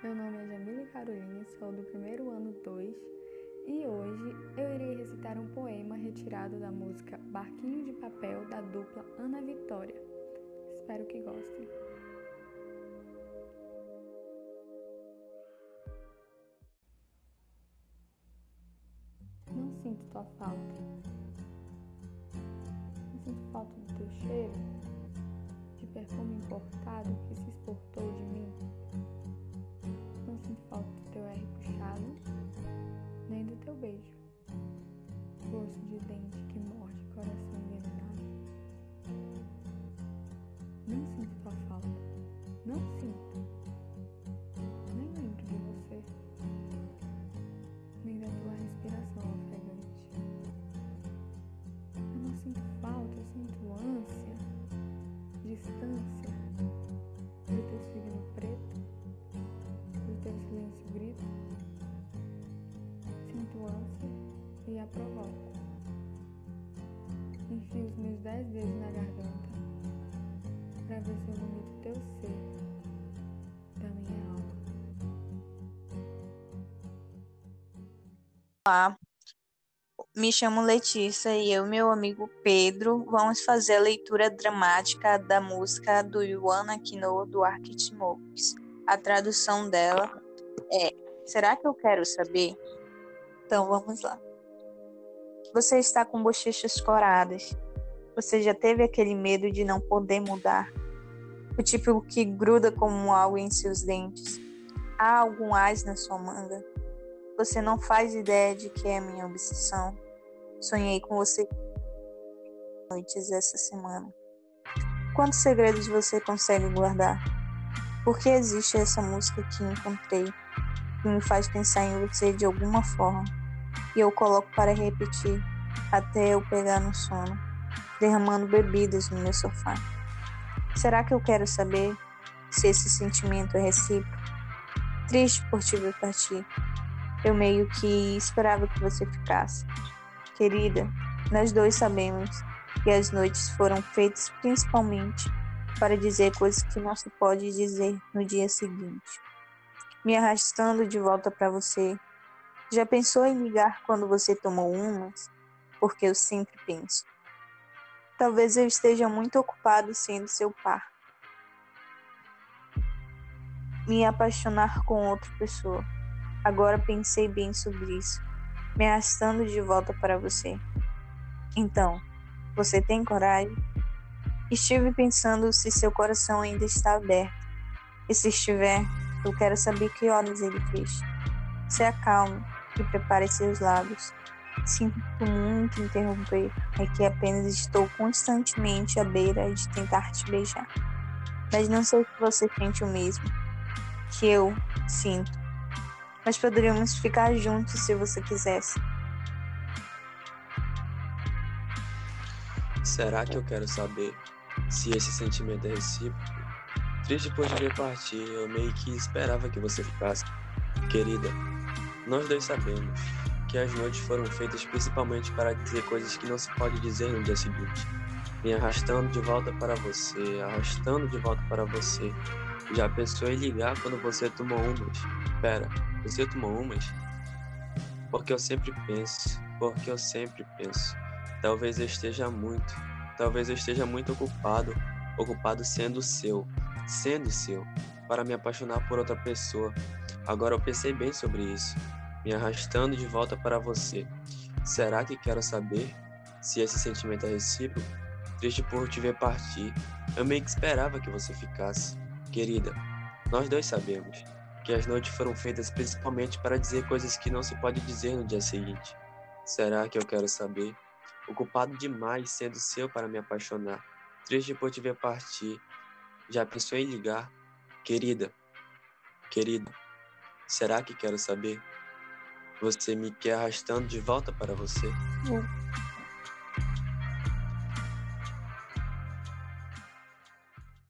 Meu nome é Jamile Caroline, sou do primeiro ano 2 e hoje eu irei recitar um poema retirado da música Barquinho de Papel da dupla Ana Vitória. Espero que gostem. Não sinto tua falta. Não sinto falta do teu cheiro, de perfume importado que se exportou beijo. Gosto de dente que morde coração envenenado. Nem sinto tua falta, não sinto. Nem lembro de você, nem da tua respiração ofegante. Eu não sinto falta, eu sinto ânsia, distância do teu signo preto teu silêncio grito, ânsia e a provoco. Enfio os meus dez dedos na garganta para ver se eu vomito teu ser da minha alma. Olá, me chamo Letícia e eu e meu amigo Pedro vamos fazer a leitura dramática da música do Yuan Aquino do Arquitimokes. A tradução dela é: Será que eu quero saber? Então vamos lá. Você está com bochechas coradas. Você já teve aquele medo de não poder mudar? O tipo que gruda como algo em seus dentes. Há algum ás na sua manga? Você não faz ideia de que é minha obsessão. Sonhei com você noites essa semana. Quantos segredos você consegue guardar? Porque existe essa música que encontrei que me faz pensar em você de alguma forma e eu coloco para repetir até eu pegar no sono, derramando bebidas no meu sofá. Será que eu quero saber se esse sentimento é recíproco? Triste por te ver partir. Eu meio que esperava que você ficasse. Querida, nós dois sabemos que as noites foram feitas principalmente para dizer coisas que não se pode dizer no dia seguinte. Me arrastando de volta para você. Já pensou em ligar quando você tomou umas? Porque eu sempre penso. Talvez eu esteja muito ocupado sendo seu par. Me apaixonar com outra pessoa. Agora pensei bem sobre isso, me arrastando de volta para você. Então, você tem coragem? Estive pensando se seu coração ainda está aberto. E se estiver, eu quero saber que horas ele fecha. Se acalme e prepare seus lábios. Sinto muito interromper, é que apenas estou constantemente à beira de tentar te beijar. Mas não sei se você sente o mesmo que eu sinto. Mas poderíamos ficar juntos se você quisesse. Será que eu quero saber se esse sentimento é recíproco. Triste por te ver partir, eu meio que esperava que você ficasse. Querida, nós dois sabemos que as noites foram feitas principalmente para dizer coisas que não se pode dizer no dia seguinte. Me arrastando de volta para você, arrastando de volta para você. Já pensou em ligar quando você tomou umas? Pera, você tomou umas? Porque eu sempre penso, porque eu sempre penso. Talvez eu esteja muito, Talvez eu esteja muito ocupado, ocupado sendo seu, sendo seu, para me apaixonar por outra pessoa. Agora eu pensei bem sobre isso, me arrastando de volta para você. Será que quero saber se esse sentimento é recíproco? Triste por te ver partir. Eu meio que esperava que você ficasse. Querida, nós dois sabemos que as noites foram feitas principalmente para dizer coisas que não se pode dizer no dia seguinte. Será que eu quero saber? ocupado demais sendo seu para me apaixonar, triste por te ver partir. Já pensou em ligar? Querida, querida, será que quero saber? Você me quer arrastando de volta para você?